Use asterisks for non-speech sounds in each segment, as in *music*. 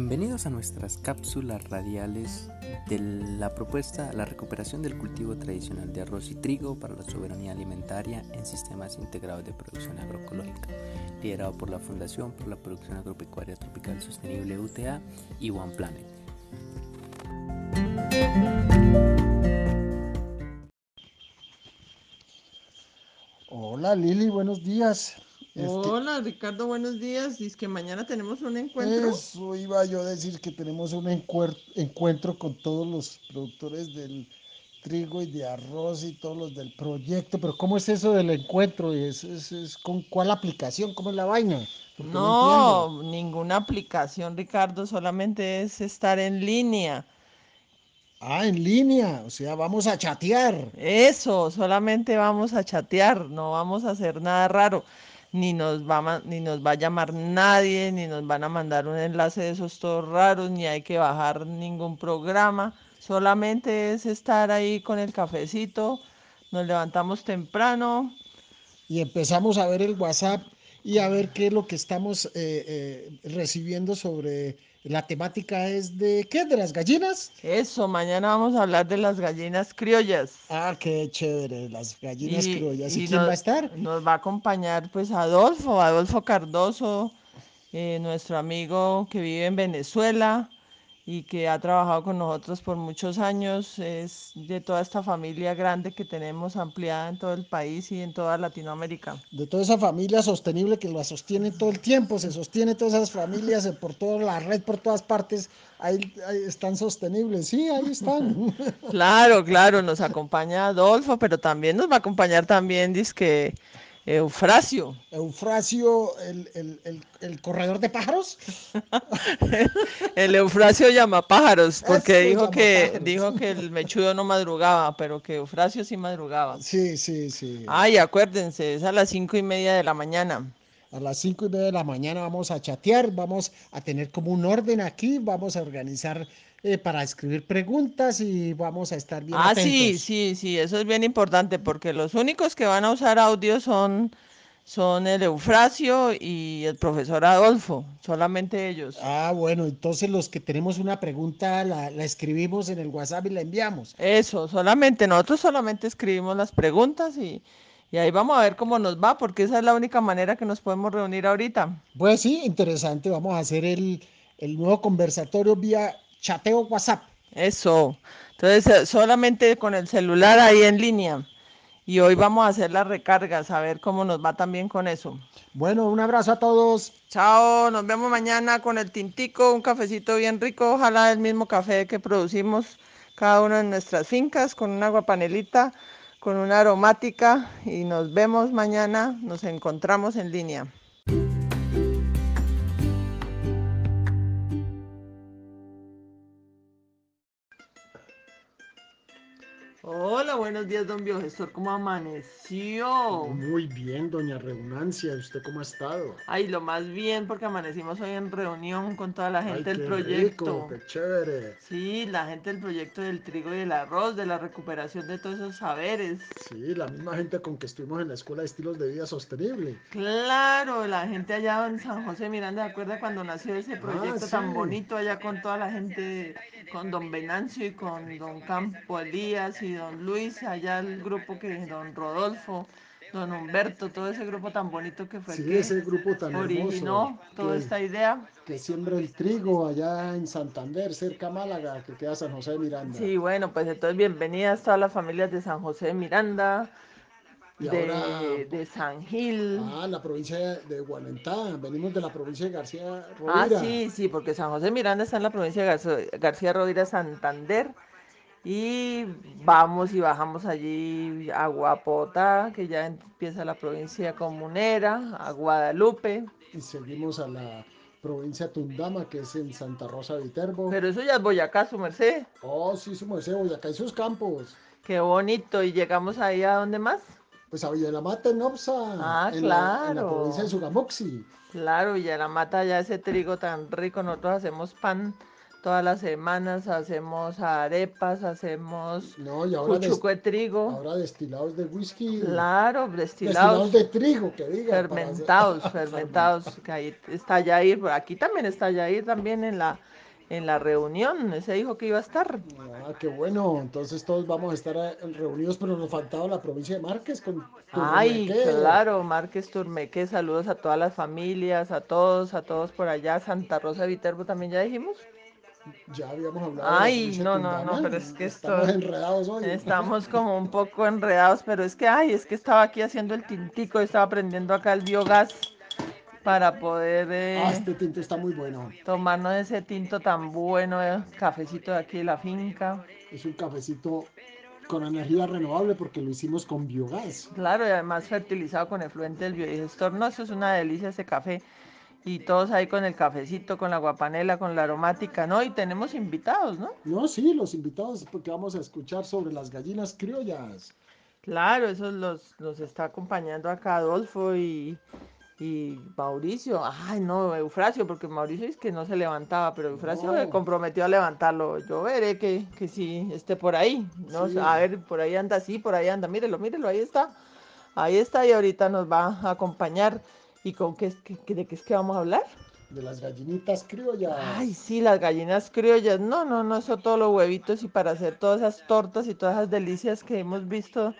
Bienvenidos a nuestras cápsulas radiales de la propuesta La recuperación del cultivo tradicional de arroz y trigo para la soberanía alimentaria en sistemas integrados de producción agroecológica, liderado por la Fundación por la Producción Agropecuaria Tropical Sostenible UTA y One Planet. Hola Lili, buenos días. Este Hola Ricardo, buenos días. Dice que mañana tenemos un encuentro. Eso iba yo a decir que tenemos un encuentro con todos los productores del trigo y de arroz y todos los del proyecto. Pero ¿cómo es eso del encuentro? ¿Es, es, con cuál aplicación? ¿Cómo es la vaina? no ninguna aplicación, Ricardo. Solamente es estar en línea. Ah, en línea, o sea, vamos a chatear. Eso, solamente vamos a chatear, no vamos a hacer nada raro ni nos, va, ni nos va a llamar nadie, ni nos van a mandar un enlace de esos todos raros, ni hay que bajar ningún programa. Solamente es estar ahí con el cafecito, nos levantamos temprano. Y empezamos a ver el WhatsApp y a ver qué es lo que estamos eh, eh, recibiendo sobre la temática es de qué, de las gallinas. Eso, mañana vamos a hablar de las gallinas criollas. Ah, qué chévere, las gallinas criollas. ¿Y, quién va a estar? Nos va a acompañar pues Adolfo, Adolfo Cardoso, eh, nuestro amigo que vive en Venezuela y que ha trabajado con nosotros por muchos años, es de toda esta familia grande que tenemos ampliada en todo el país y en toda Latinoamérica. De toda esa familia sostenible que la sostiene todo el tiempo, se sostiene todas esas familias por toda la red, por todas partes, ahí, están sostenibles, sí, ahí están. Claro, claro, nos acompaña Adolfo, pero también nos va a acompañar también, dice que Eufrasio. Eufrasio, el, corredor de pájaros. *laughs* el Eufrasio llama pájaros, porque dijo que, dijo que el mechudo no madrugaba, pero que Eufrasio sí madrugaba. Sí, sí, sí. Ay, acuérdense, es a las cinco y media de la mañana. A las cinco y media de la mañana vamos a chatear, vamos a tener como un orden aquí, vamos a organizar eh, para escribir preguntas y vamos a estar bien. Ah, sí, sí, sí, eso es bien importante porque los únicos que van a usar audio son, son el Eufrasio y el profesor Adolfo, solamente ellos. Ah, bueno, entonces los que tenemos una pregunta la, la escribimos en el WhatsApp y la enviamos. Eso, solamente, nosotros solamente escribimos las preguntas y... Y ahí vamos a ver cómo nos va, porque esa es la única manera que nos podemos reunir ahorita. Pues sí, interesante. Vamos a hacer el, el nuevo conversatorio vía chateo WhatsApp. Eso. Entonces, eh, solamente con el celular ahí en línea. Y hoy vamos a hacer las recargas, a ver cómo nos va también con eso. Bueno, un abrazo a todos. Chao, nos vemos mañana con el tintico, un cafecito bien rico, ojalá el mismo café que producimos cada uno en nuestras fincas, con una guapanelita, con una aromática y nos vemos mañana, nos encontramos en línea. Hola, buenos días, don Biogestor. ¿Cómo amaneció? Muy bien, doña Redundancia. ¿Usted cómo ha estado? Ay, lo más bien, porque amanecimos hoy en reunión con toda la gente del proyecto. Rico, qué chévere. Sí, la gente del proyecto del trigo y el arroz, de la recuperación de todos esos saberes. Sí, la misma gente con que estuvimos en la Escuela de Estilos de Vida Sostenible. Claro, la gente allá en San José Miranda, ¿de acuerdo cuando nació ese ah, proyecto tan bonito allá con toda la gente, con don Venancio y con don Campo Elías y don Luis, allá el grupo que don Rodolfo, don Humberto, todo ese grupo tan bonito que fue sí, ese grupo tan originó toda esta idea. Que siembra el trigo allá en Santander, cerca a Málaga, que queda San José de Miranda. Sí, bueno, pues entonces bienvenidas todas las familias de San José de Miranda. de, de, San Gil. Ah, la provincia de Guanentá. Venimos de la provincia de García Rovira. Ah, sí, sí, porque San José de Miranda está en la provincia de García, García Rovira, Santander. Y vamos y bajamos allí a Guapota, que ya empieza la provincia comunera, a Guadalupe. Y seguimos a la provincia Tundama, que es en Santa Rosa de Viterbo. Pero eso ya es Boyacá, su merced. Oh, sí, su merced, Boyacá y sus campos. Qué bonito. ¿Y llegamos ahí a dónde más? Pues a Villalamata, en Opsa. Ah, en claro. La, en la provincia de Sugamoxi. Claro, Villalamata, ya ese trigo tan rico. Nosotros hacemos pan todas las semanas hacemos arepas, hacemos No, y ahora, des- cuchuco de trigo. ahora destilados de whisky. Claro, Destilados destilados, de trigo, que diga. hacer- fermentados, *laughs* fermentados. que ahí está Yair, por aquí también está Yair también en la, en la reunión. Ese dijo que iba a estar. Ah, qué bueno. Entonces todos vamos a estar eh, reunidos, pero nos faltaba la provincia de Márquez con Ay, Turmeque. claro, Márquez Turmeque, saludos a todas las familias, a todos, a todos por allá. Santa Rosa de Viterbo también ya dijimos. Ya habíamos hablado. Ay, no, no, no, pero es que esto- Estamos enredados hoy. Estamos como un *laughs* poco enredados, pero es que, ay, es que estaba aquí haciendo el tintico, estaba aprendiendo acá el biogás para poder eh, Ah, este tinto está muy bueno. tomarnos ese tinto tan bueno, eh, cafecito de aquí de la finca. Es un cafecito con energía renovable porque lo hicimos con biogás. Claro, y además fertilizado con efluente del biodigestor. No, eso es una delicia ese café. Y todos ahí con el cafecito, con la guapanela, con la aromática, ¿no? Y tenemos invitados, ¿no? No, sí, los invitados porque vamos a escuchar sobre las gallinas criollas. Claro, eso los, los está acompañando acá Adolfo y, y Mauricio. Ay, no, Eufrasio, porque Mauricio es que no se levantaba, pero Eufrasio No. se comprometió a levantarlo. Yo veré que, que sí esté por ahí. ¿no? Sí. A ver, por ahí anda, sí, por ahí anda. Mírelo, mírelo, ahí está. Ahí está y ahorita nos va a acompañar. ¿Y con qué, que- de qué es que vamos a hablar? De las gallinitas criollas. Ay, sí, las gallinas criollas. No, no, no, eso todos los huevitos y para hacer todas esas tortas y todas esas delicias que hemos visto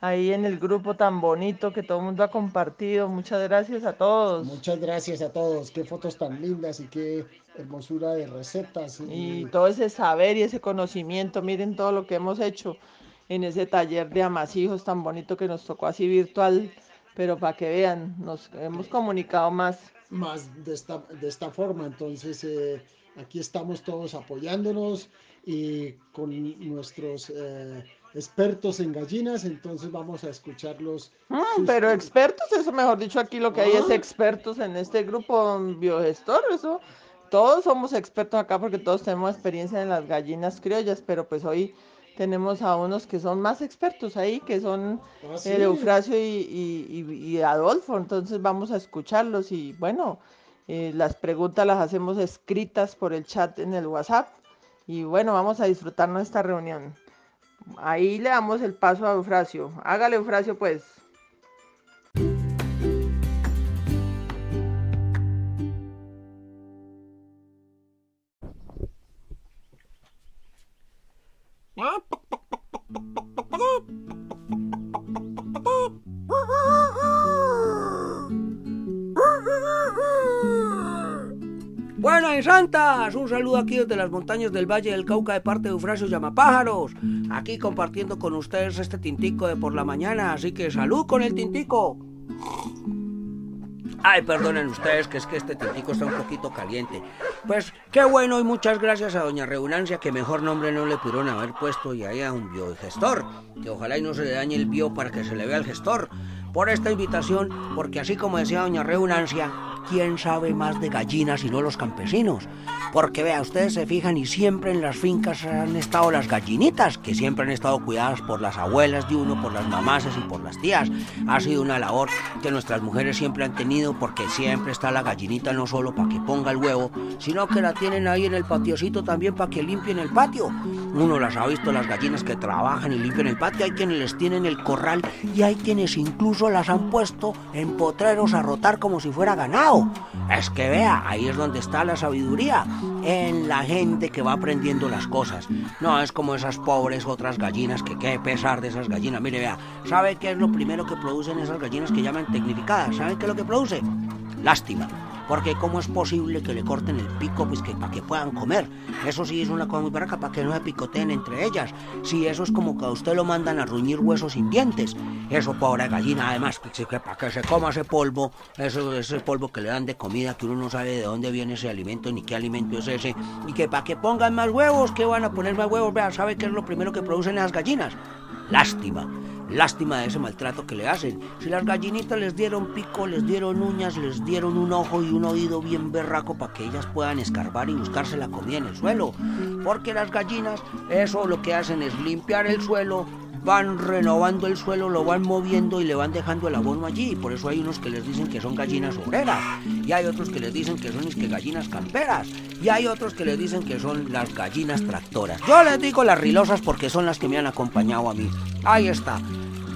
ahí en el grupo tan bonito que todo el mundo ha compartido. Muchas gracias a todos. Muchas gracias a todos. Qué fotos tan lindas y qué hermosura de recetas. Y todo ese saber y ese conocimiento, miren todo lo que hemos hecho en ese taller de amasijos tan bonito que nos tocó así virtual, pero para que vean, nos hemos comunicado más. más de esta, de esta forma. Entonces, eh, aquí estamos todos apoyándonos y con nuestros eh, expertos en gallinas. Entonces, vamos a escucharlos. Mm, pero expertos, eso mejor dicho, aquí lo que hay es Ah. expertos en este grupo biogestor, eso. Todos somos expertos acá porque todos tenemos experiencia en las gallinas criollas, pero pues hoy tenemos a unos que son más expertos ahí, que son Ah, sí. el Eufrasio y, y- y- y Adolfo, entonces vamos a escucharlos y bueno, eh, las preguntas las hacemos escritas por el chat en el WhatsApp y bueno, vamos a disfrutarnos de esta reunión. Ahí le damos el paso a Eufrasio. Hágale Eufrasio pues. Santas, un saludo aquí desde las montañas del Valle del Cauca de parte de Eufrasio Llamapájaros, aquí compartiendo con ustedes este tintico de por la mañana, así que salud con el tintico. Ay, perdonen ustedes que es que este tintico está un poquito caliente. Pues qué bueno y muchas gracias a doña Reunancia que mejor nombre no le pudieron haber puesto y ahí a un biogestor, que ojalá y no se le dañe el bio para que se le vea el gestor. Por esta invitación, porque así como decía doña Reunancia, ¿quién sabe más de gallinas y no los campesinos? Porque vea, ustedes se fijan y siempre en las fincas han estado las gallinitas, que siempre han estado cuidadas por las abuelas de uno, por las mamases y por las tías. Ha sido una labor que nuestras mujeres siempre han tenido porque siempre está la gallinita no solo para que ponga el huevo, sino que la tienen ahí en el patiocito también para que limpien el patio. Uno las ha visto las gallinas que trabajan y limpian el patio, hay quienes les tienen el corral y hay quienes incluso las han puesto en potreros a rotar como si fuera ganado. Es que vea, ahí es donde está la sabiduría, en la gente que va aprendiendo las cosas. No es como esas pobres otras gallinas que qué pesar de esas gallinas. Mire, vea, ¿sabe qué es lo primero que producen esas gallinas que llaman tecnificadas? ¿Saben qué es lo que produce? Lástima. Porque cómo es posible que le corten el pico pues que para que puedan comer. Eso sí es una cosa muy barraca para que no se picoteen entre ellas. Si eso es como que a usted lo mandan a ruñir huesos sin dientes. Eso pobre gallina, además, que para que se coma ese polvo, eso ese polvo que le dan de comida que uno no sabe de dónde viene ese alimento ni qué alimento es ese. Y que para que pongan más huevos, que van a poner más huevos, vea, ¿sabe qué es lo primero que producen las gallinas? Lástima. Lástima de ese maltrato que le hacen. Si las gallinitas les dieron pico, les dieron uñas, les dieron un ojo y un oído bien berraco para que ellas puedan escarbar y buscarse la comida en el suelo. Porque las gallinas, eso lo que hacen es limpiar el suelo, van renovando el suelo, lo van moviendo y le van dejando el abono allí. Por eso hay unos que les dicen que son gallinas obreras, y hay otros que les dicen que son que gallinas camperas, y hay otros que les dicen que son las gallinas tractoras. Yo les digo las rilosas porque son las que me han acompañado a mí. Ahí está.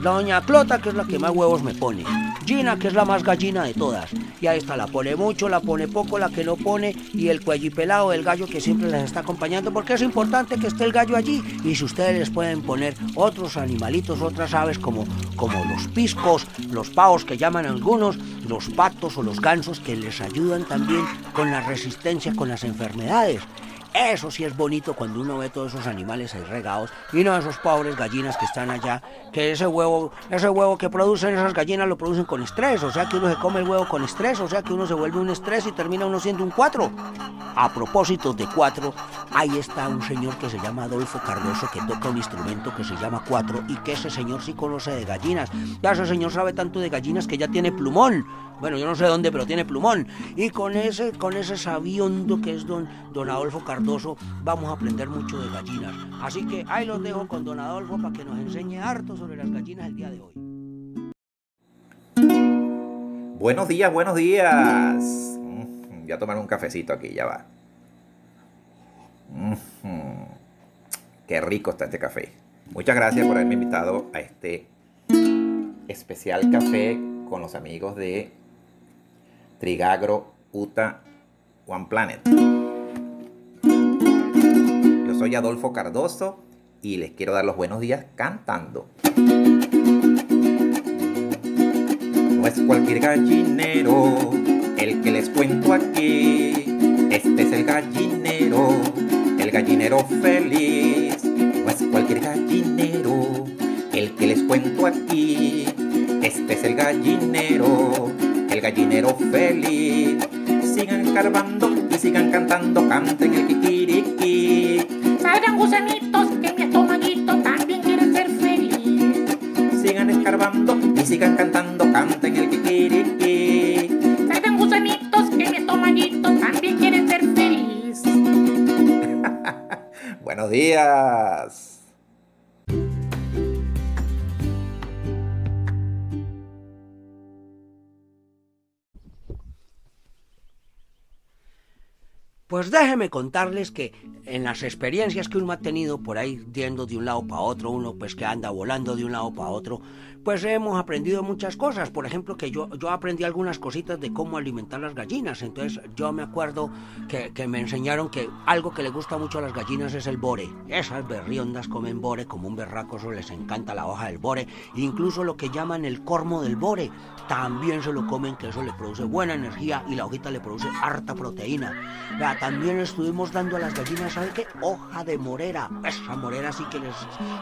Doña Clota, que es la que más huevos me pone. Gina, que es la más gallina de todas. Y ahí está, la pone mucho, la pone poco, la que no pone. Y el cuellipelado, el gallo que siempre les está acompañando. Porque es importante que esté el gallo allí. Y si ustedes les pueden poner otros animalitos, otras aves como, como los piscos, los pavos que llaman algunos, los patos o los gansos que les ayudan también con la resistencia con las enfermedades. Eso sí es bonito cuando uno ve todos esos animales ahí regados y no esos pobres gallinas que están allá, que ese huevo, ese huevo que producen esas gallinas lo producen con estrés, o sea que uno se come el huevo con estrés, o sea que uno se vuelve un estrés y termina uno siendo un cuatro. A propósito de cuatro, ahí está un señor que se llama Adolfo Cardoso que toca un instrumento que se llama cuatro y que ese señor sí conoce de gallinas. Ya ese señor sabe tanto de gallinas que ya tiene plumón. Bueno, yo no sé dónde, pero tiene plumón. Y con ese, con ese que es don, don Adolfo Cardoso, vamos a aprender mucho de gallinas. Así que ahí los dejo con don Adolfo para que nos enseñe harto sobre las gallinas el día de hoy. Buenos días, buenos días. Mm, Voy a tomar un cafecito aquí, ya va. Mm, Qué rico está este café. Muchas gracias por haberme invitado a este especial café con los amigos de Trigagro Uta One Planet. Yo soy Adolfo Cardoso y les quiero dar los buenos días cantando. No es cualquier gallinero el que les cuento aquí. Este es el gallinero, el gallinero feliz. No es cualquier gallinero el que les cuento aquí. Este es el gallinero, el gallinero feliz. Sigan escarbando y sigan cantando, canten el kikiriki. Salgan gusanitos que mi estomaguito también quiere ser feliz. Sigan escarbando y sigan cantando, canten el kikiriki. Salgan gusanitos que mi estomaguito también quiere ser feliz. *laughs* Buenos días. Pues déjeme contarles que en las experiencias que uno ha tenido por ahí yendo de un lado para otro, uno pues que anda volando de un lado para otro, pues hemos aprendido muchas cosas. Por ejemplo, que yo, yo aprendí algunas cositas de cómo alimentar las gallinas. Entonces yo me acuerdo que, que me enseñaron que algo que le gusta mucho a las gallinas es el bore. Esas berriondas comen bore como un berraco, eso les encanta la hoja del bore. Incluso lo que llaman el cormo del bore, también se lo comen, que eso le produce buena energía y la hojita le produce harta proteína. También estuvimos dando a las gallinas, ¿sabe? Hoja de morera. Esa morera sí que les,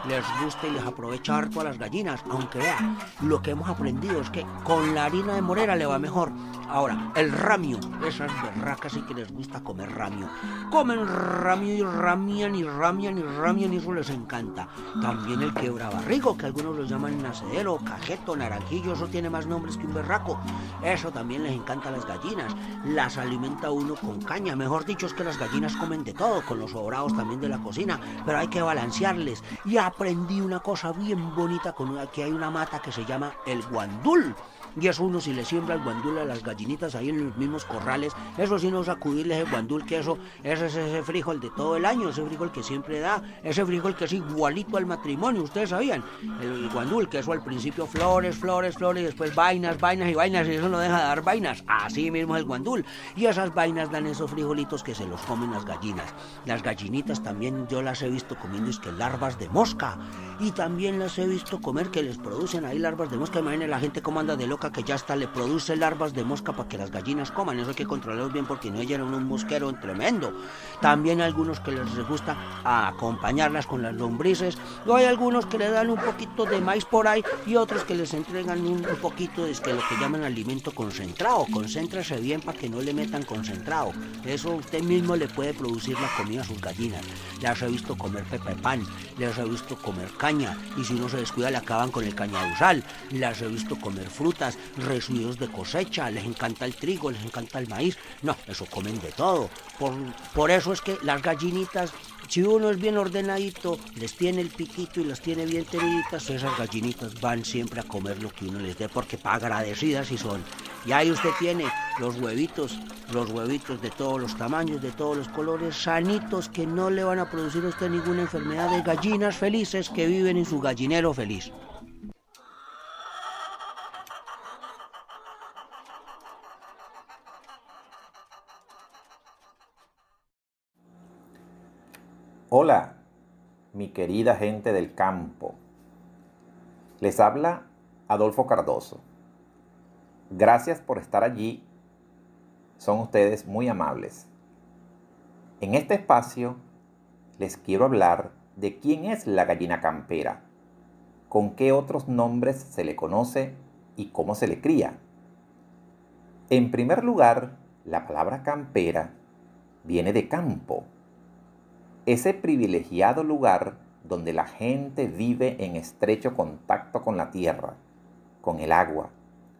les gusta y les aprovecha harto a las gallinas. Aunque vea, lo que hemos aprendido es que con la harina de morera le va mejor. Ahora, el ramio. Esas berracas sí que les gusta comer ramio. Comen ramio y ramian y ramian y ramian y eso les encanta. También el quebrabarrigo, que algunos lo llaman nacedero, cajeto, naranjillo, eso tiene más nombres que un berraco. Eso también les encanta a las gallinas. Las alimenta uno con caña. Mejor dicho es que las gallinas comen de todo, con los sobrados también de la cocina, pero hay que balancearles. Y aprendí una cosa bien bonita con una, que hay una mata que se llama el guandul. Y eso uno si le siembra el guandul a las gallinitas ahí en los mismos corrales, eso sí no sacudirles el guandul, que eso, ese es ese frijol de todo el año, ese frijol que siempre da, ese frijol que es igualito al matrimonio, ustedes sabían, el guandul, que eso al principio flores, flores, flores, y después vainas, vainas y vainas, y eso no deja de dar vainas, así mismo es el guandul. Y esas vainas dan esos frijolitos que se los comen las gallinas. Las gallinitas también yo las he visto comiendo es que larvas de mosca, y también las he visto comer que les producen ahí larvas de mosca, imaginen la gente cómo anda de loca que ya hasta le produce larvas de mosca para que las gallinas coman. Eso hay que controlarlos bien porque no eran un mosquero tremendo. También hay algunos que les gusta acompañarlas con las lombrices. O hay algunos que le dan un poquito de maíz por ahí y otros que les entregan un, poquito de este, lo que llaman alimento concentrado. Concéntrese bien para que no le metan concentrado. Eso usted mismo le puede producir la comida a sus gallinas. Las he visto comer pepe pan, las he visto comer caña y si uno se descuida le acaban con el cañaduzal. Las he visto comer frutas, residuos de cosecha, les encanta el trigo, les encanta el maíz. No, eso comen de todo. Por, por eso es que las gallinitas si uno es bien ordenadito, les tiene el piquito y las tiene bien teniditas, esas gallinitas van siempre a comer lo que uno les dé porque agradecidas y son. Y ahí usted tiene los huevitos, los huevitos de todos los tamaños, de todos los colores, sanitos que no le van a producir a usted ninguna enfermedad de gallinas felices que viven en su gallinero feliz. Hola, mi querida gente del campo. Les habla Adolfo Cardoso. Gracias por estar allí. Son ustedes muy amables. En este espacio les quiero hablar de quién es la gallina campera, con qué otros nombres se le conoce y cómo se le cría. En primer lugar, la palabra campera viene de campo ese privilegiado lugar donde la gente vive en estrecho contacto con la tierra, con el agua,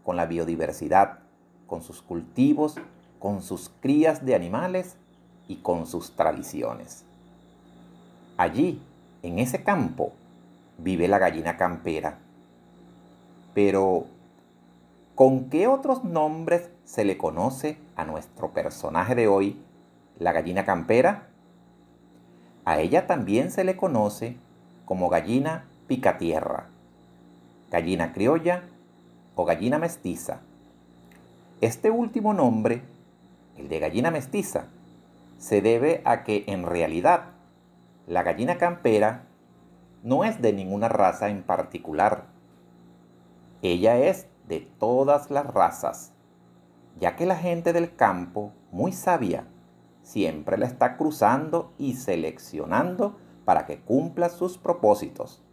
con la biodiversidad, con sus cultivos, con sus crías de animales y con sus tradiciones. Allí, en ese campo, vive la gallina campera. Pero, ¿con qué otros nombres se le conoce a nuestro personaje de hoy, la gallina campera? A ella también se le conoce como gallina picatierra, gallina criolla o gallina mestiza. Este último nombre, el de gallina mestiza, se debe a que en realidad la gallina campera no es de ninguna raza en particular. Ella es de todas las razas, ya que la gente del campo, muy sabia, siempre la está cruzando y seleccionando para que cumpla sus propósitos,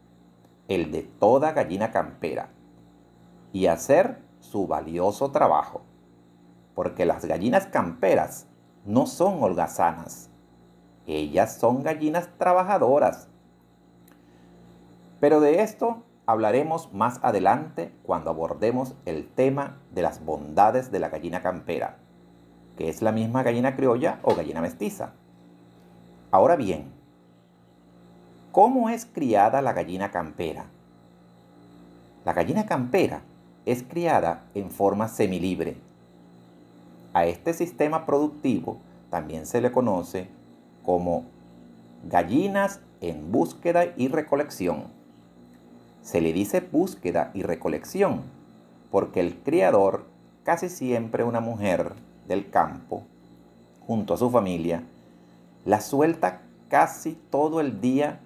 el de toda gallina campera, y hacer su valioso trabajo, porque las gallinas camperas no son holgazanas, ellas son gallinas trabajadoras. Pero de esto hablaremos más adelante cuando abordemos el tema de las bondades de la gallina campera que es la misma gallina criolla o gallina mestiza. Ahora bien, ¿cómo es criada la gallina campera? La gallina campera es criada en forma semilibre. A este sistema productivo también se le conoce como gallinas en búsqueda y recolección. Se le dice búsqueda y recolección porque el criador, casi siempre una mujer, del campo, junto a su familia, la suelta casi todo el día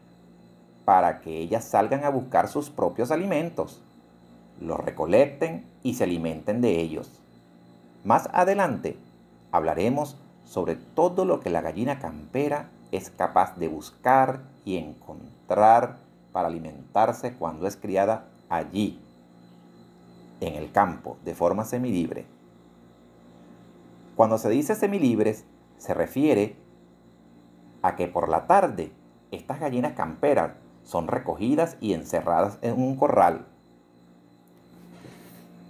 para que ellas salgan a buscar sus propios alimentos, los recolecten y se alimenten de ellos. Más adelante hablaremos sobre todo lo que la gallina campera es capaz de buscar y encontrar para alimentarse cuando es criada allí, en el campo, de forma semilibre. Cuando se dice semilibres, se refiere a que por la tarde estas gallinas camperas son recogidas y encerradas en un corral.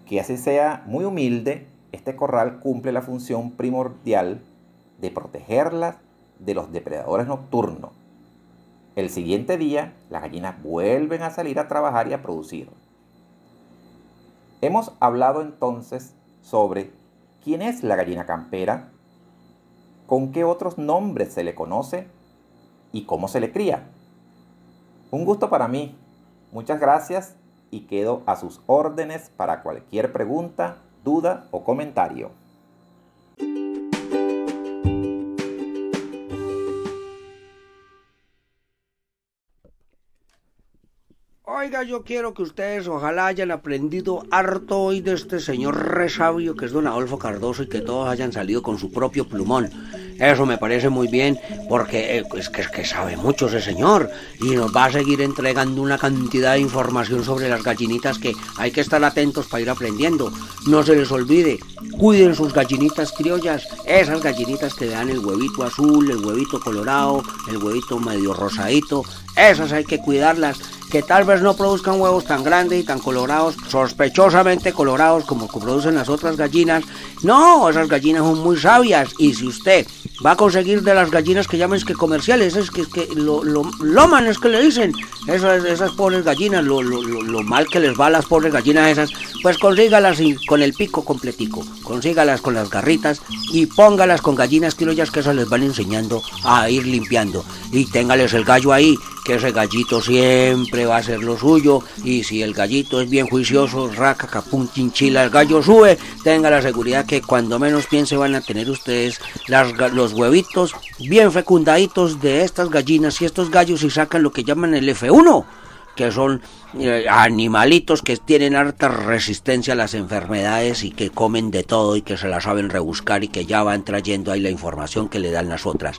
Que así sea muy humilde, este corral cumple la función primordial de protegerlas de los depredadores nocturnos. El siguiente día, las gallinas vuelven a salir a trabajar y a producir. Hemos hablado entonces sobre ¿Quién es la gallina campera? ¿Con qué otros nombres se le conoce? ¿Y cómo se le cría? Un gusto para mí. Muchas gracias y quedo a sus órdenes para cualquier pregunta, duda o comentario. Oiga, yo quiero que ustedes ojalá hayan aprendido harto hoy de este señor re sabio que es don Adolfo Cardoso y que todos hayan salido con su propio plumón. Eso me parece muy bien porque eh, es, que, es que sabe mucho ese señor y nos va a seguir entregando una cantidad de información sobre las gallinitas que hay que estar atentos para ir aprendiendo. No se les olvide, cuiden sus gallinitas criollas, esas gallinitas que dan el huevito azul, el huevito colorado, el huevito medio rosadito, esas hay que cuidarlas que tal vez no produzcan huevos tan grandes y tan colorados, sospechosamente colorados como producen las otras gallinas. No, esas gallinas son muy sabias y si usted va a conseguir de las gallinas que llamen que comerciales, es que, que lo, lo, es que le dicen, esas, pobres gallinas, lo, mal que les va a las pobres gallinas esas, pues consígalas con el pico completico, consígalas con las garritas y póngalas con gallinas criollas que esas les van enseñando a ir limpiando. Y téngales el gallo ahí que ese gallito siempre va a ser lo suyo y si el gallito es bien juicioso, raca, capun, chinchila, el gallo sube, tenga la seguridad que cuando menos piense van a tener ustedes los huevitos bien fecundaditos de estas gallinas y estos gallos y sacan lo que llaman el F1 que son eh, animalitos que tienen harta resistencia a las enfermedades y que comen de todo y que se la saben rebuscar y que ya van trayendo ahí la información que le dan las otras.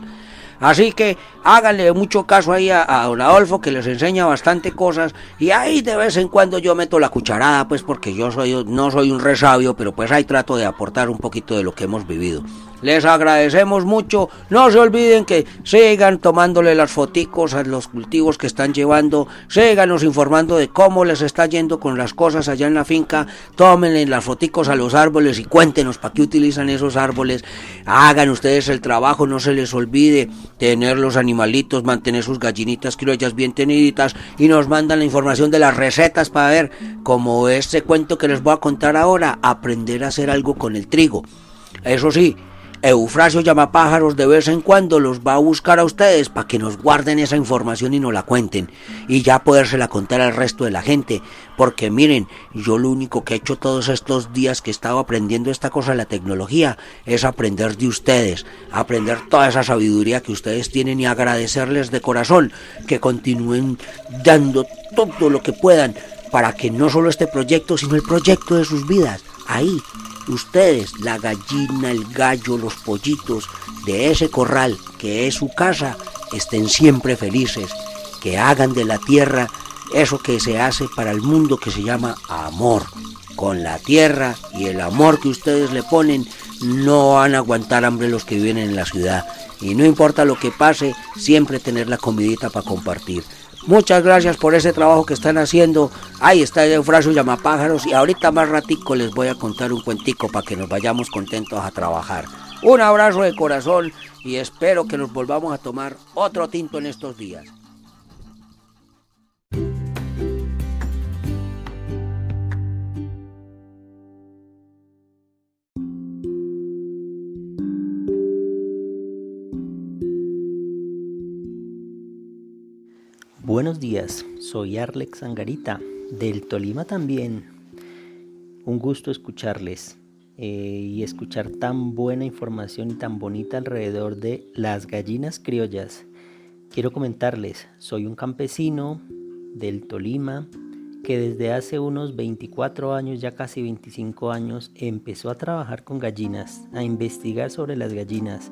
Así que háganle mucho caso ahí a, don Adolfo que les enseña bastante cosas y ahí de vez en cuando yo meto la cucharada pues porque yo soy no soy un resabio pero pues ahí trato de aportar un poquito de lo que hemos vivido. Les agradecemos mucho. No se olviden que sigan tomándole las foticos a los cultivos que están llevando. Síganos informando de cómo les está yendo con las cosas allá en la finca. Tómenle las foticos a los árboles y cuéntenos para qué utilizan esos árboles. Hagan ustedes el trabajo, no se les olvide tener los animalitos, mantener sus gallinitas criollas bien teniditas y nos mandan la información de las recetas para ver, como este cuento que les voy a contar ahora, aprender a hacer algo con el trigo. Eso sí, Eufrasio Llamapájaros de vez en cuando los va a buscar a ustedes para que nos guarden esa información y nos la cuenten. Y ya podérsela contar al resto de la gente. Porque miren, yo lo único que he hecho todos estos días que he estado aprendiendo esta cosa de la tecnología es aprender de ustedes, aprender toda esa sabiduría que ustedes tienen y agradecerles de corazón que continúen dando todo lo que puedan para que no solo este proyecto, sino el proyecto de sus vidas, ahí ustedes, la gallina, el gallo, los pollitos de ese corral que es su casa, estén siempre felices, que hagan de la tierra eso que se hace para el mundo que se llama amor. Con la tierra y el amor que ustedes le ponen, no van a aguantar hambre los que viven en la ciudad. Y no importa lo que pase, siempre tener la comidita para compartir. Muchas gracias por ese trabajo que están haciendo. Ahí está el Eufrasio Llamapájaros y ahorita más ratico les voy a contar un cuentico para que nos vayamos contentos a trabajar. Un abrazo de corazón y espero que nos volvamos a tomar otro tinto en estos días. Buenos días, soy Arlex Angarita, del Tolima también. Un gusto escucharles eh, y escuchar tan buena información y tan bonita alrededor de las gallinas criollas. Quiero comentarles, soy un campesino del Tolima que desde hace unos 24 años, ya casi 25 años, empezó a trabajar con gallinas, a investigar sobre las gallinas,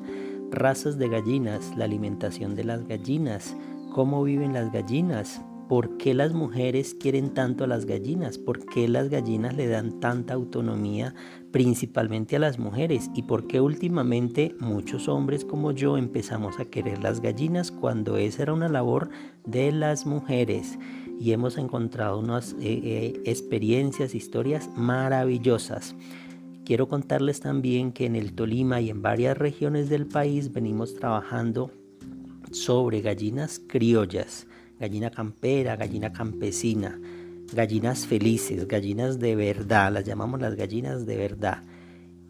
razas de gallinas, la alimentación de las gallinas, cómo viven las gallinas, por qué las mujeres quieren tanto a las gallinas, por qué las gallinas le dan tanta autonomía principalmente a las mujeres y por qué últimamente muchos hombres como yo empezamos a querer las gallinas cuando esa era una labor de las mujeres y hemos encontrado unas eh, eh, experiencias, historias maravillosas. Quiero contarles también que en el Tolima y en varias regiones del país venimos trabajando sobre gallinas criollas, gallina campera, gallina campesina, gallinas felices, gallinas de verdad, las llamamos las gallinas de verdad.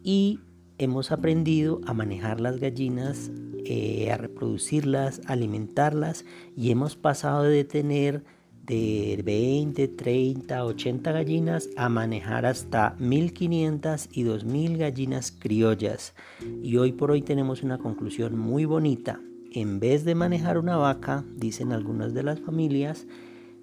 Y hemos aprendido a manejar las gallinas, eh, a reproducirlas, alimentarlas y hemos pasado de tener de 20, 30, 80 gallinas a manejar hasta 1500 y 2000 gallinas criollas. Y hoy por hoy tenemos una conclusión muy bonita en vez de manejar una vaca, dicen algunas de las familias,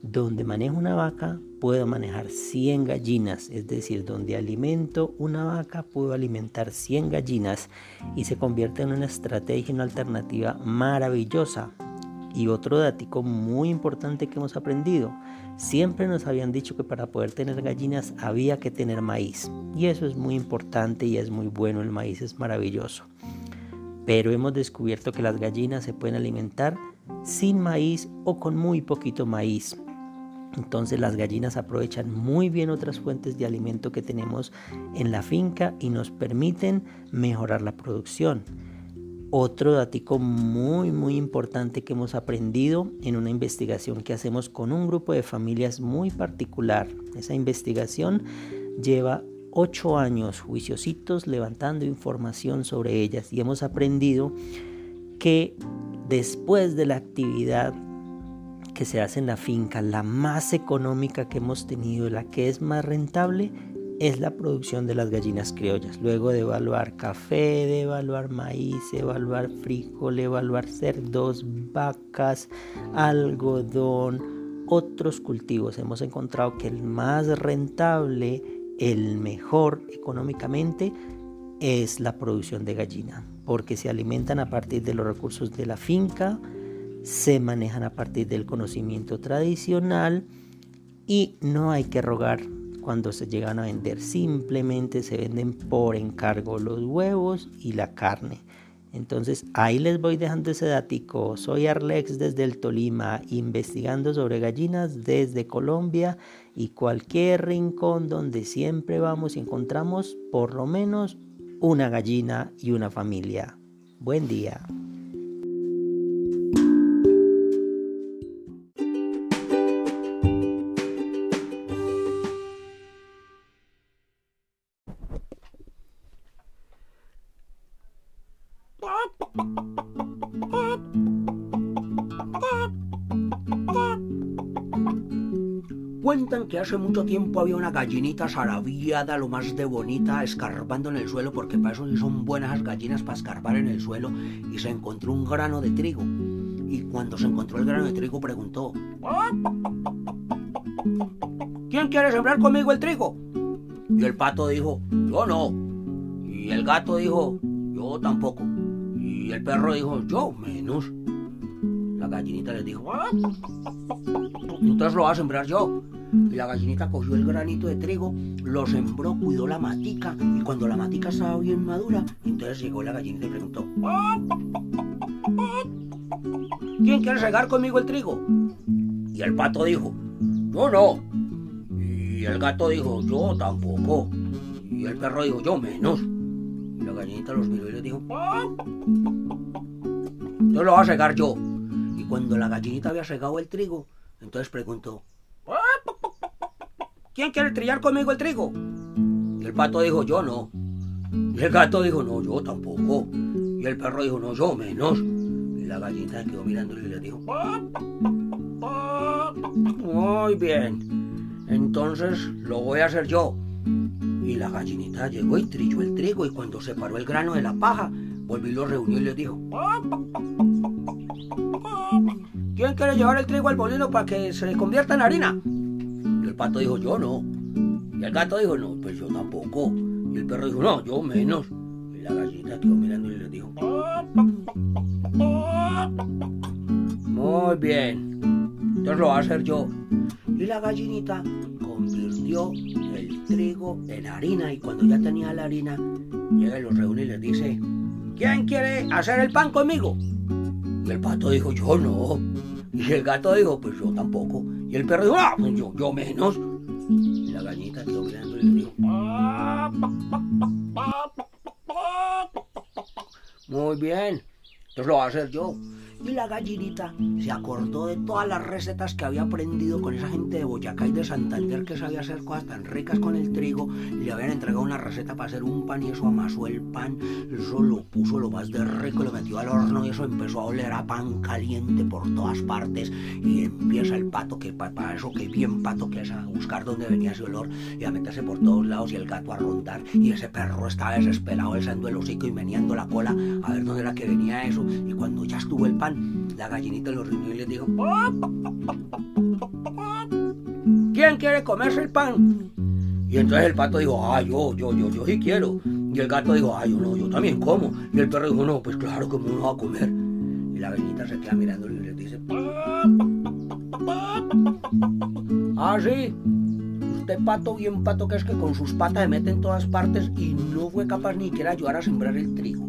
donde manejo una vaca puedo manejar 100 gallinas, es decir, donde alimento una vaca puedo alimentar 100 gallinas y se convierte en una estrategia, una alternativa maravillosa. Y otro dato muy importante que hemos aprendido, siempre nos habían dicho que para poder tener gallinas había que tener maíz. Y eso es muy importante y es muy bueno, el maíz es maravilloso pero hemos descubierto que las gallinas se pueden alimentar sin maíz o con muy poquito maíz. Entonces las gallinas aprovechan muy bien otras fuentes de alimento que tenemos en la finca y nos permiten mejorar la producción. Otro dato muy muy importante que hemos aprendido en una investigación que hacemos con un grupo de familias muy particular. Esa investigación lleva ocho años juiciositos levantando información sobre ellas y hemos aprendido que después de la actividad que se hace en la finca, la más económica que hemos tenido, la que es más rentable, es la producción de las gallinas criollas. Luego de evaluar café, de evaluar maíz, evaluar frijol, evaluar cerdos, vacas, algodón, otros cultivos, hemos encontrado que el más rentable, el mejor económicamente, es la producción de gallina, porque se alimentan a partir de los recursos de la finca, se manejan a partir del conocimiento tradicional y no hay que rogar cuando se llegan a vender, simplemente se venden por encargo los huevos y la carne. Entonces ahí les voy dejando ese datico. Soy Arlex desde el Tolima, investigando sobre gallinas desde Colombia y cualquier rincón donde siempre vamos y encontramos por lo menos una gallina y una familia. Buen día. Hace mucho tiempo había una gallinita zarabiada, lo más de bonita, escarbando en el suelo, porque para eso sí son buenas las gallinas para escarbar en el suelo, y se encontró un grano de trigo. Y cuando se encontró el grano de trigo preguntó, ¿quién quiere sembrar conmigo el trigo? Y el pato dijo, yo no. Y el gato dijo, yo tampoco. Y el perro dijo, yo menos. La gallinita le dijo, entonces lo va a sembrar yo. Y la gallinita cogió el granito de trigo, lo sembró, cuidó la matica, y cuando la matica estaba bien madura, entonces llegó la gallinita y preguntó, ¿quién quiere regar conmigo el trigo? Y el pato dijo, yo no. Y el gato dijo, yo tampoco. Y el perro dijo, yo menos. Y la gallinita los miró y le dijo, yo lo voy a regar yo. Y cuando la gallinita había regado el trigo, entonces preguntó, ¿quién quiere trillar conmigo el trigo? Y el pato dijo, yo no. Y el gato dijo, no, yo tampoco. Y el perro dijo, no, yo menos. Y la gallinita quedó mirándole y le dijo, muy bien, entonces lo voy a hacer yo. Y la gallinita llegó y trilló el trigo y cuando separó el grano de la paja, volvió y lo reunió y le dijo, ¿quién quiere llevar el trigo al molino para que se convierta en harina? El pato dijo, yo no. Y el gato dijo, no, pues yo tampoco. Y el perro dijo, no, yo menos. Y la gallinita quedó mirando y le dijo, muy bien, entonces lo voy a hacer yo. Y la gallinita convirtió el trigo en harina y cuando ya tenía la harina, llega y los reúne y les dice, ¿quién quiere hacer el pan conmigo? Y el pato dijo, yo no. Y el gato dijo, pues yo tampoco. Y el perro dijo, ah, pues yo, menos. Y la gallita quedó mirando y le dijo, muy bien, entonces lo voy a hacer yo. Y la gallinita se acordó de todas las recetas que había aprendido con esa gente de Boyacá y de Santander que sabía hacer cosas tan ricas con el trigo. Le habían entregado una receta para hacer un pan y eso amasó el pan. Eso lo puso lo más de rico, lo metió al horno y eso empezó a oler a pan caliente por todas partes. Y empieza el pato, que para eso que bien pato que es a buscar dónde venía ese olor y a meterse por todos lados y el gato a rondar. Y ese perro estaba desesperado, besando el hocico y meneando la cola a ver dónde era que venía eso. Y cuando ya estuvo el pan, la gallinita lo reunió y le dijo, ¿quién quiere comerse el pan? Y entonces el pato dijo, ah, yo, yo, yo, yo sí quiero. Y el gato dijo, ah, yo no, yo también como. Y el perro dijo, no, pues claro que uno va a comer. Y la gallinita se queda mirándolo y le dice, ah, sí. Usted pato, bien pato que es que con sus patas se mete en todas partes y no fue capaz ni siquiera ayudar a sembrar el trigo.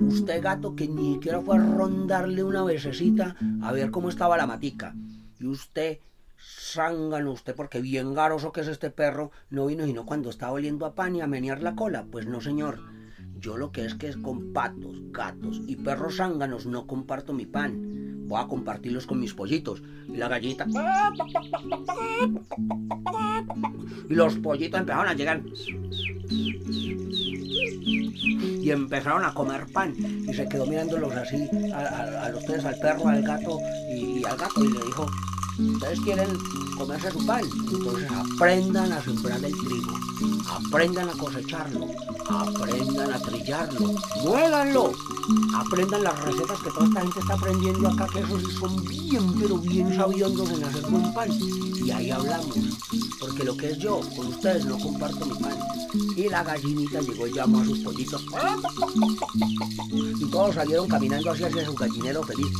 Usted gato que ni siquiera fue a rondarle una vececita a ver cómo estaba la matica. Y usted zángano usted, porque bien garoso que es este perro, no vino sino cuando estaba oliendo a pan y a menear la cola. Pues no, señor. Yo lo que es que es con patos, gatos y perros zánganos no comparto mi pan. Voy a compartirlos con mis pollitos. Y la gallita. Y los pollitos empezaron a llegar. Y empezaron a comer pan. Y se quedó mirándolos así a, los tres, al perro, al gato y, y al gato. Y le dijo, ustedes quieren comerse su pan, entonces aprendan a sembrar el trigo, aprendan a cosecharlo, aprendan a trillarlo, muéganlo, aprendan las recetas que toda esta gente está aprendiendo acá, que esos son bien, pero bien sabiondos en hacer buen pan. Y ahí hablamos, porque lo que es yo, con ustedes no comparto mi pan. Y la gallinita llegó y llamó a sus pollitos. Y todos salieron caminando hacia su gallinero feliz.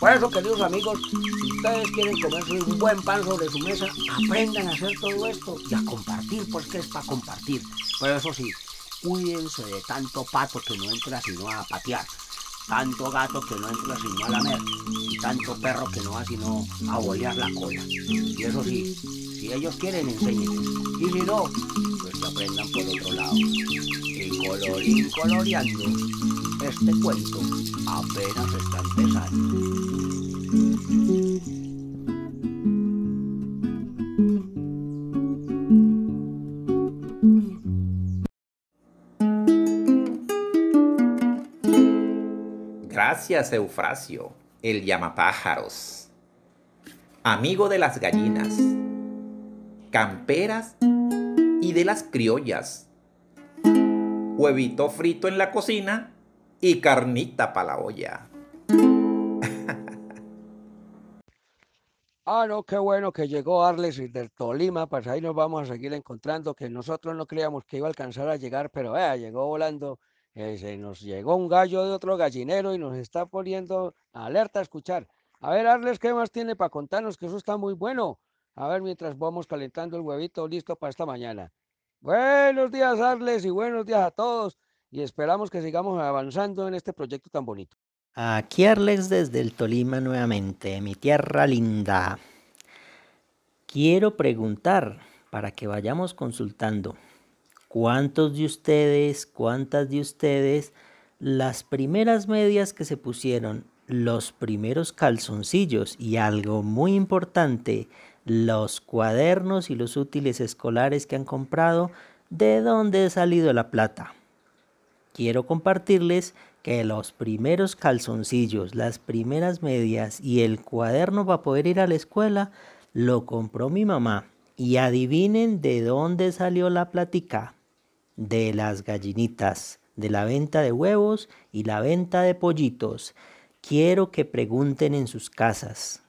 Por eso, queridos amigos, si ustedes quieren comerse un buen pan sobre su mesa, aprendan a hacer todo esto y a compartir, porque es para compartir. Pero eso sí, cuídense de tanto pato que no entra sino a patear, tanto gato que no entra sino a lamer, y tanto perro que no va sino a bolear la cola. Y eso sí, si ellos quieren, enséñenles. Y si no, pues que aprendan por otro lado. Y colorín coloreando, este cuento apenas está empezando. Gracias, Eufrasio, el llamapájaros. Amigo de las gallinas, camperas y de las criollas. Huevito frito en la cocina y carnita para la olla. *laughs* Ah, no, qué bueno que llegó Arles del Tolima, pues ahí nos vamos a seguir encontrando, que nosotros no creíamos que iba a alcanzar a llegar, pero vea, llegó volando, eh, se nos llegó un gallo de otro gallinero y nos está poniendo alerta a escuchar. A ver, Arles, ¿qué más tiene para contarnos? Que eso está muy bueno. A ver, mientras vamos calentando el huevito listo para esta mañana. Buenos días, Arles, y buenos días a todos, y esperamos que sigamos avanzando en este proyecto tan bonito. Aquí Arles desde el Tolima nuevamente, mi tierra linda. Quiero preguntar para que vayamos consultando. ¿Cuántos de ustedes, cuántas de ustedes, las primeras medias que se pusieron, los primeros calzoncillos y algo muy importante, los cuadernos y los útiles escolares que han comprado, de dónde ha salido la plata? Quiero compartirles que los primeros calzoncillos, las primeras medias y el cuaderno para poder ir a la escuela lo compró mi mamá. Y adivinen de dónde salió la plática. De las gallinitas, de la venta de huevos y la venta de pollitos. Quiero que pregunten en sus casas.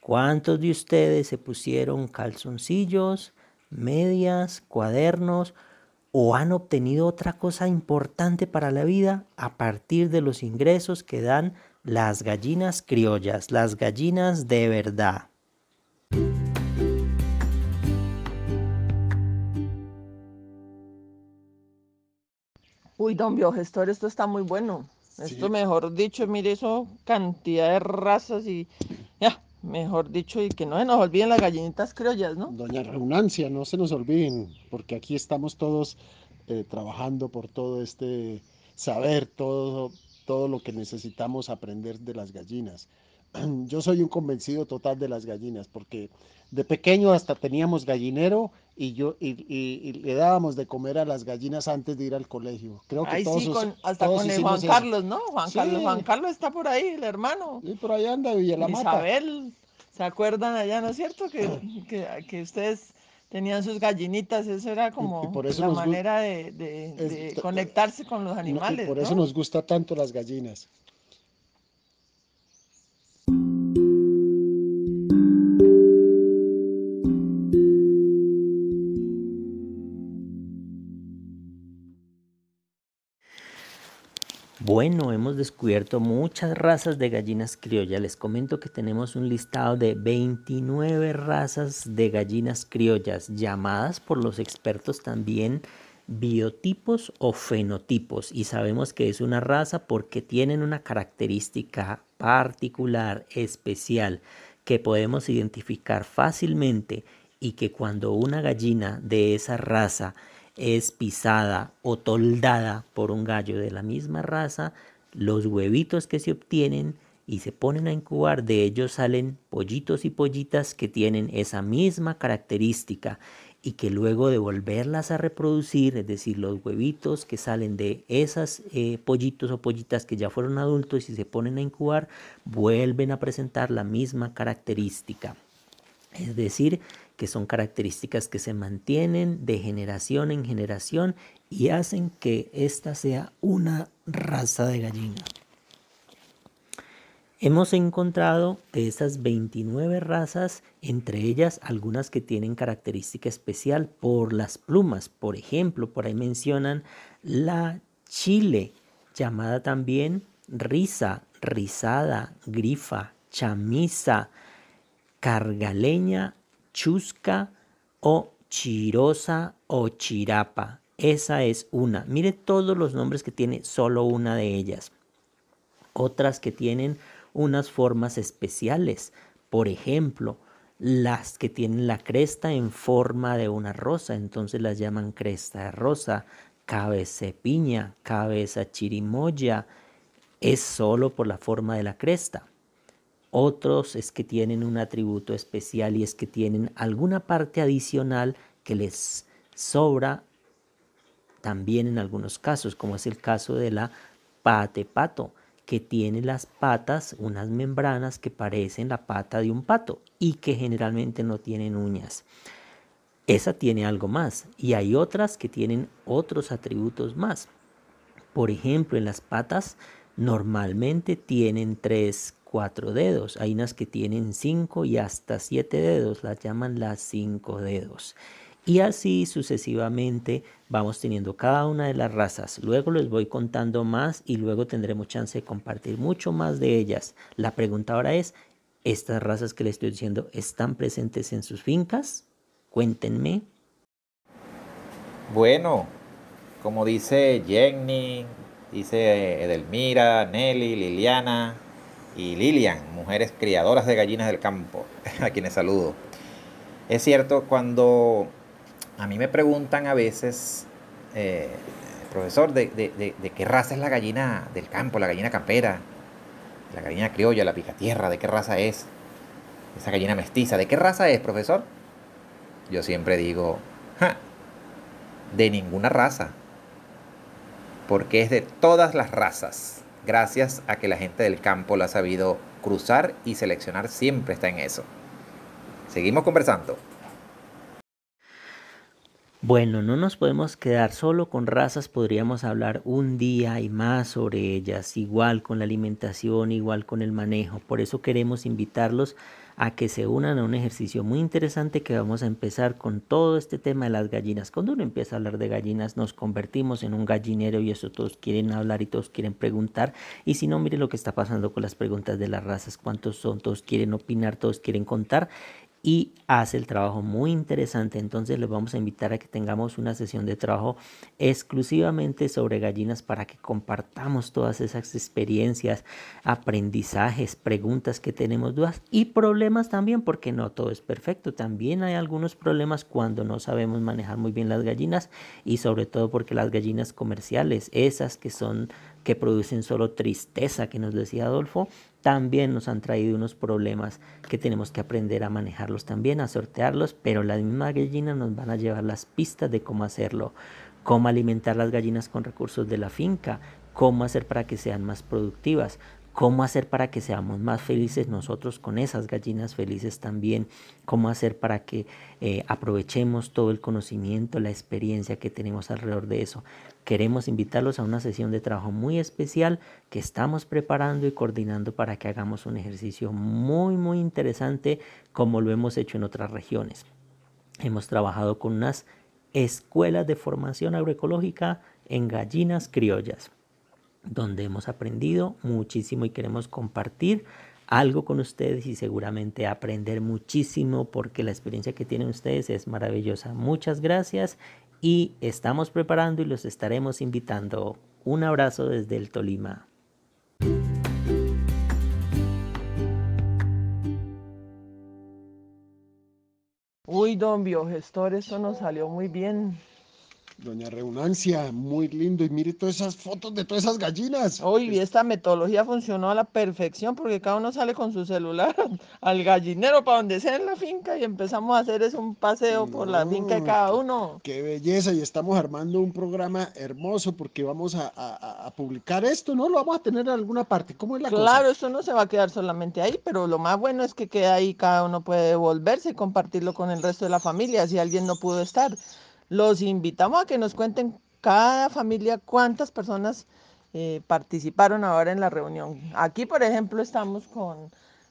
¿Cuántos de ustedes se pusieron calzoncillos, medias, cuadernos o han obtenido otra cosa importante para la vida a partir de los ingresos que dan las gallinas criollas, las gallinas de verdad. Uy, don biogestor, esto está muy bueno. Esto, mejor dicho, mire eso, cantidad de razas y ya, mejor dicho, y que no se nos olviden las gallinitas criollas, ¿no? Doña Reunancia, no se nos olviden, porque aquí estamos todos eh, trabajando por todo este saber, todo, todo lo que necesitamos aprender de las gallinas. *clears throat* Yo soy un convencido total de las gallinas, porque de pequeño hasta teníamos gallinero y yo y, y- y le dábamos de comer a las gallinas antes de ir al colegio. Creo que Ahí todos, sí, con, hasta todos con el Juan eso. Carlos, ¿no? Juan Carlos. Juan Carlos está por ahí, el hermano. Y por ahí anda Villamata. Isabel, ¿se acuerdan allá, no es cierto? Que, que, que ustedes tenían sus gallinitas, eso era como por eso la manera de, conectarse con los No, y animales, por eso ¿no? nos gusta tanto las gallinas. Bueno, hemos descubierto muchas razas de gallinas criollas. Les comento que tenemos un listado de 29 razas de gallinas criollas, llamadas por los expertos también biotipos o fenotipos. Y sabemos que es una raza porque tienen una característica particular, especial, que podemos identificar fácilmente y que cuando una gallina de esa raza es pisada o toldada por un gallo de la misma raza, los huevitos que se obtienen y se ponen a incubar, de ellos salen pollitos y pollitas que tienen esa misma característica y que luego de volverlas a reproducir, es decir, los huevitos que salen de esas eh, pollitos o pollitas que ya fueron adultos y se ponen a incubar, vuelven a presentar la misma característica. Es decir, que son características que se mantienen de generación en generación y hacen que esta sea una raza de gallina. Hemos encontrado de esas 29 razas, entre ellas algunas que tienen característica especial por las plumas. Por ejemplo, por ahí mencionan la chile, llamada también risa, rizada, grifa, chamisa, cargaleña, chusca o chirosa o chirapa. Esa es una. Mire todos los nombres que tiene solo una de ellas. Otras que tienen unas formas especiales. Por ejemplo, las que tienen la cresta en forma de una rosa, entonces las llaman cresta de rosa, cabeza piña, cabeza chirimoya, es solo por la forma de la cresta. Otros es que tienen un atributo especial y es que tienen alguna parte adicional que les sobra también en algunos casos, como es el caso de la pate pato que tiene las patas, unas membranas que parecen la pata de un pato y que generalmente no tienen uñas. Esa tiene algo más y hay otras que tienen otros atributos más. Por ejemplo, en las patas normalmente tienen tres, cuatro dedos. Hay unas que tienen cinco y hasta siete dedos, las llaman las cinco dedos. Y así sucesivamente vamos teniendo cada una de las razas. Luego les voy contando más y luego tendremos chance de compartir mucho más de ellas. La pregunta ahora es, ¿estas razas que les estoy diciendo están presentes en sus fincas? Cuéntenme. Bueno, como dice Jenny, dice Edelmira, Nelly, Liliana y Lilian, mujeres criadoras de gallinas del campo, *laughs* a quienes saludo. Es cierto, cuando a mí me preguntan a veces, eh, profesor, de, qué raza es la gallina del campo, la gallina campera, la gallina criolla, la picatierra, de qué raza es, esa gallina mestiza, ¿de qué raza es, profesor? Yo siempre digo, de ninguna raza, porque es de todas las razas, gracias a que la gente del campo la ha sabido cruzar y seleccionar, siempre está en eso. Seguimos conversando. Bueno, no nos podemos quedar solo con razas, podríamos hablar un día y más sobre ellas, igual con la alimentación, igual con el manejo. Por eso queremos invitarlos a que se unan a un ejercicio muy interesante que vamos a empezar con todo este tema de las gallinas. Cuando uno empieza a hablar de gallinas nos convertimos en un gallinero y eso todos quieren hablar y todos quieren preguntar. Y si no, mire lo que está pasando con las preguntas de las razas, cuántos son, todos quieren opinar, todos quieren contar y hace el trabajo muy interesante. Entonces les vamos a invitar a que tengamos una sesión de trabajo exclusivamente sobre gallinas para que compartamos todas esas experiencias, aprendizajes, preguntas que tenemos, dudas y problemas también, porque no todo es perfecto. También hay algunos problemas cuando no sabemos manejar muy bien las gallinas y sobre todo porque las gallinas comerciales, esas que son que producen solo tristeza, que nos decía Adolfo, también nos han traído unos problemas que tenemos que aprender a manejarlos también, a sortearlos, pero las mismas gallinas nos van a llevar las pistas de cómo hacerlo, cómo alimentar las gallinas con recursos de la finca, cómo hacer para que sean más productivas, cómo hacer para que seamos más felices nosotros con esas gallinas felices también, cómo hacer para que eh, aprovechemos todo el conocimiento, la experiencia que tenemos alrededor de eso. Queremos invitarlos a una sesión de trabajo muy especial que estamos preparando y coordinando para que hagamos un ejercicio muy, muy interesante como lo hemos hecho en otras regiones. Hemos trabajado con unas escuelas de formación agroecológica en gallinas criollas donde hemos aprendido muchísimo y queremos compartir algo con ustedes y seguramente aprender muchísimo porque la experiencia que tienen ustedes es maravillosa. Muchas gracias y estamos preparando y los estaremos invitando. Un abrazo desde el Tolima. Uy, don biogestor eso nos salió muy bien. Doña Reunancia, muy lindo. Y mire todas esas fotos de todas esas gallinas. Uy, y esta metodología funcionó a la perfección porque cada uno sale con su celular *laughs* al gallinero para donde sea en la finca y empezamos a hacer es un paseo por la finca de cada uno. Qué belleza. Y estamos armando un programa hermoso porque vamos a, a- a publicar esto, ¿no? Lo vamos a tener en alguna parte. ¿Cómo es la Claro, cosa? esto no se va a quedar solamente ahí, pero lo más bueno es que queda ahí, cada uno puede devolverse y compartirlo con el resto de la familia si alguien no pudo estar. Los invitamos a que nos cuenten cada familia cuántas personas eh, participaron ahora en la reunión. Aquí, por ejemplo, estamos con,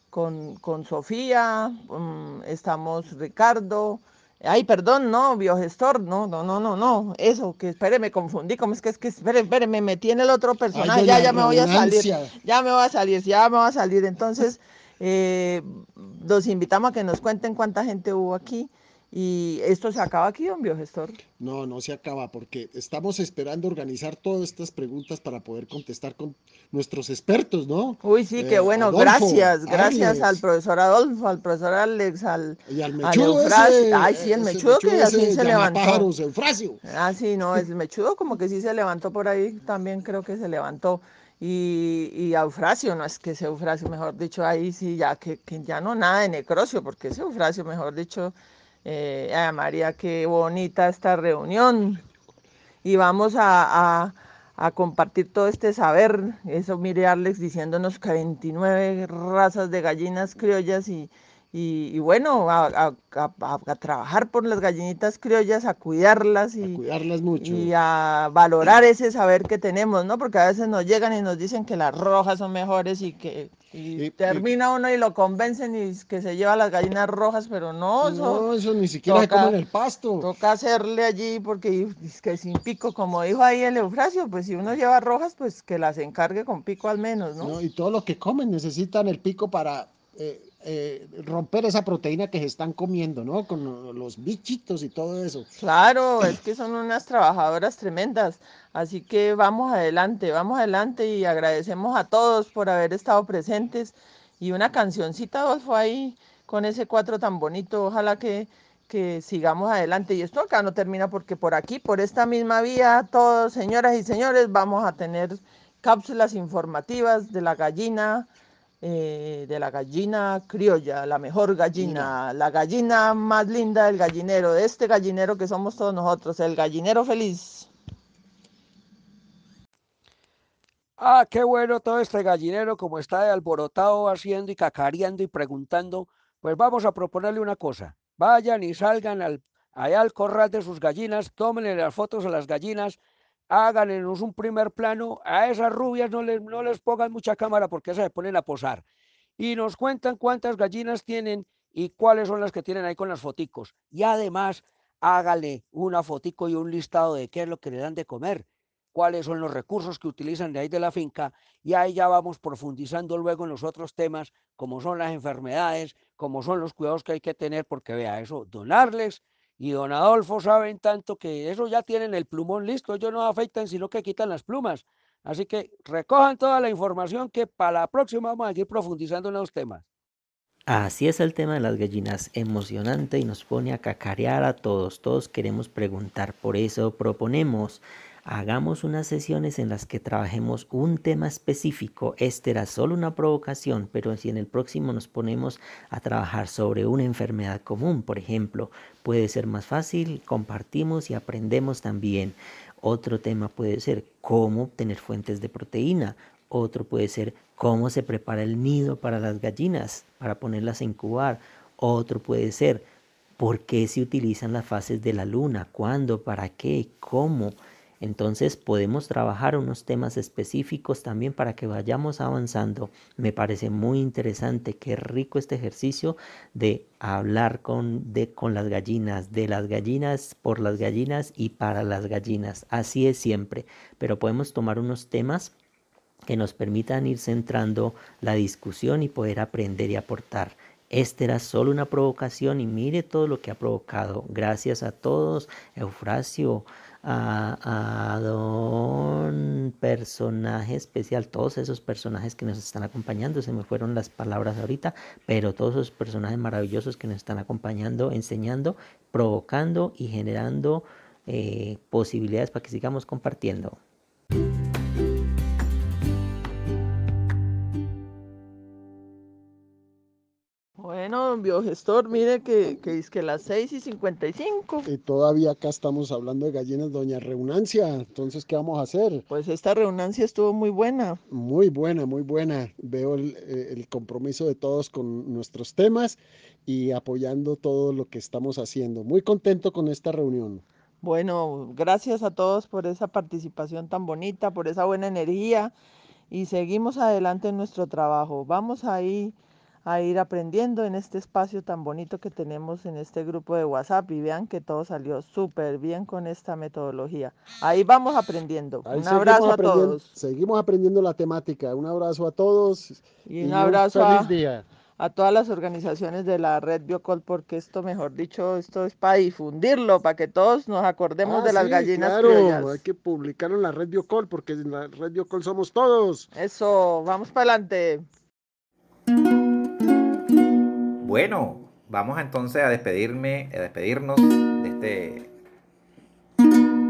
con, con Sofía, mm, estamos Ricardo. Ay, perdón, no, biogestor, no, no, no, no, no, eso, que espere, me confundí, ¿cómo es que es que, espere, espere, me metí en el otro personaje, ya, doña ya me voy a salir, ya me voy a salir, ya me voy a salir. Entonces, eh, los invitamos a que nos cuenten cuánta gente hubo aquí. Y esto se acaba aquí, don biogestor. No, no se acaba porque estamos esperando organizar todas estas preguntas para poder contestar con nuestros expertos, ¿no? Uy, sí, qué Eh, bueno, Adolfo, gracias, gracias Alex. al profesor Adolfo, al profesor Alex, al, Y al mechudo ese, Ay, sí, el ese mechudo que mechudo así se levantó. llamapájaros, Eufrasio. Ah, sí, no, el mechudo como que sí se levantó por ahí, también creo que se levantó. Y, y Eufrasio, no es que ese Eufrasio, mejor dicho, ahí sí, ya que, que ya no nada de necrocio, porque ese Eufrasio, mejor dicho, eh, ay, María, qué bonita esta reunión. Y vamos a, a- compartir todo este saber. Eso, mire Alex diciéndonos que 29 razas de gallinas criollas y, y, y bueno, a, a- a- trabajar por las gallinitas criollas, a cuidarlas y, cuidarlas mucho. y a valorar ese saber que tenemos, ¿no? Porque a veces nos llegan y nos dicen que las rojas son mejores y que y termina uno y lo convencen y que se lleva las gallinas rojas, pero no, eso No, eso ni siquiera se toca- come en el pasto. toca hacerle allí porque es que sin pico, como dijo ahí el Eufrasio, pues si uno lleva rojas, pues que las encargue con pico al menos, ¿no? ¿no? Y todo lo que comen necesitan el pico para eh, eh, romper esa proteína que se están comiendo, ¿no? Con lo- los bichitos y todo eso. Claro, es que son unas trabajadoras tremendas. Así que vamos adelante, vamos adelante y agradecemos a todos por haber estado presentes. Y una cancioncita, Adolfo, ahí con ese cuatro tan bonito. Ojalá que, que sigamos adelante. Y esto acá no termina porque por aquí, por esta misma vía, todos, señoras y señores, vamos a tener cápsulas informativas de la gallina. Eh, de la gallina criolla, la mejor gallina, la gallina más linda del gallinero, de este gallinero que somos todos nosotros, el gallinero feliz. Ah, qué bueno todo este gallinero como está de alborotado haciendo y cacareando y preguntando. Pues vamos a proponerle una cosa. Vayan y salgan al, allá al corral de sus gallinas, tómenle las fotos a las gallinas, háganos un primer plano. A esas rubias no les, no les pongan mucha cámara porque esas se ponen a posar. Y nos cuentan cuántas gallinas tienen y cuáles son las que tienen ahí con las foticos. Y además, hágale una fotico y un listado de qué es lo que le dan de comer cuáles son los recursos que utilizan de ahí de la finca y ahí ya vamos profundizando luego en los otros temas, como son las enfermedades, como son los cuidados que hay que tener, porque vea eso, donarles y don Adolfo saben tanto que eso ya tienen el plumón listo, ellos no afeitan sino que quitan las plumas. Así que recojan toda la información que para la próxima vamos a ir profundizando en los temas. Así es el tema de las gallinas, emocionante y nos pone a cacarear a todos. Todos queremos preguntar, por eso proponemos hagamos unas sesiones en las que trabajemos un tema específico. Este era solo una provocación, pero si en el próximo nos ponemos a trabajar sobre una enfermedad común, por ejemplo, puede ser más fácil, compartimos y aprendemos también. Otro tema puede ser cómo obtener fuentes de proteína. Otro puede ser cómo se prepara el nido para las gallinas, para ponerlas a incubar. Otro puede ser por qué se utilizan las fases de la luna, cuándo, para qué, cómo. Entonces podemos trabajar unos temas específicos también para que vayamos avanzando. Me parece muy interesante, qué rico este ejercicio de hablar con, de, con las gallinas, de las gallinas, por las gallinas y para las gallinas. Así es siempre, pero podemos tomar unos temas que nos permitan ir centrando la discusión y poder aprender y aportar. Este era solo una provocación y mire todo lo que ha provocado. Gracias a todos, Eufrasio, a, don personaje especial, todos esos personajes que nos están acompañando, se me fueron las palabras ahorita, pero todos esos personajes maravillosos que nos están acompañando, enseñando, provocando y generando eh, posibilidades para que sigamos compartiendo. Don biogestor, mire que, que es que las 6 y 55. Y todavía acá estamos hablando de gallinas, doña Reunancia. Entonces, ¿qué vamos a hacer? Pues esta reunioncia estuvo muy buena. Muy buena, muy buena. Veo el, eh, el compromiso de todos con nuestros temas y apoyando todo lo que estamos haciendo. Muy contento con esta reunión. Bueno, gracias a todos por esa participación tan bonita, por esa buena energía y seguimos adelante en nuestro trabajo. Vamos ahí a ir aprendiendo en este espacio tan bonito que tenemos en este grupo de WhatsApp y vean que todo salió súper bien con esta metodología. Ahí vamos aprendiendo. Ahí un abrazo a todos Seguimos aprendiendo la temática. Un abrazo a todos. y un abrazo feliz a, todas las organizaciones de la red Biocol porque esto, mejor dicho, esto es para difundirlo, para que todos nos acordemos Ah, de las sí, gallinas claro, criollas. hay que publicarlo en la red Biocol porque en la red Biocol somos todos. Eso, vamos para adelante. Bueno, vamos entonces a despedirme, a despedirnos de este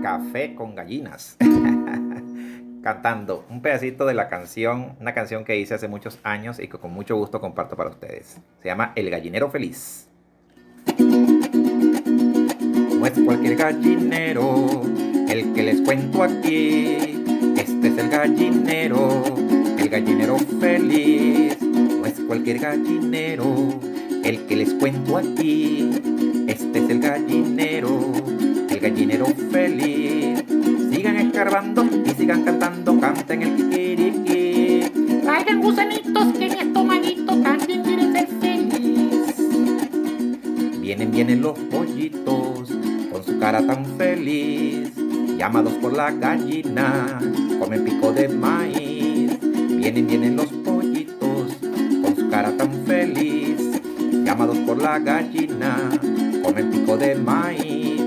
café con gallinas. *laughs* Cantando un pedacito de la canción, una canción que hice hace muchos años y que con mucho gusto comparto para ustedes. Se llama El gallinero feliz. No es cualquier gallinero el que les cuento aquí. Este es el gallinero, el gallinero feliz. No es cualquier gallinero el que les cuento aquí. Este es el gallinero, el gallinero feliz. Sigan escarbando y sigan cantando, canten el kikiriki. Traigan gusanitos que mi estomaguito también quiere ser feliz. Vienen, vienen los pollitos con su cara tan feliz, llamados por la gallina, comen pico de maíz. Vienen, vienen los pollitos la gallina, comen pico de maíz.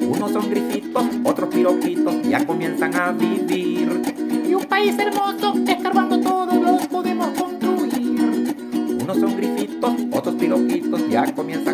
Unos son grifitos, otros piroquitos, ya comienzan a vivir. Y un país hermoso, escarbando todos los podemos construir. Unos son grifitos, otros piroquitos, ya comienzan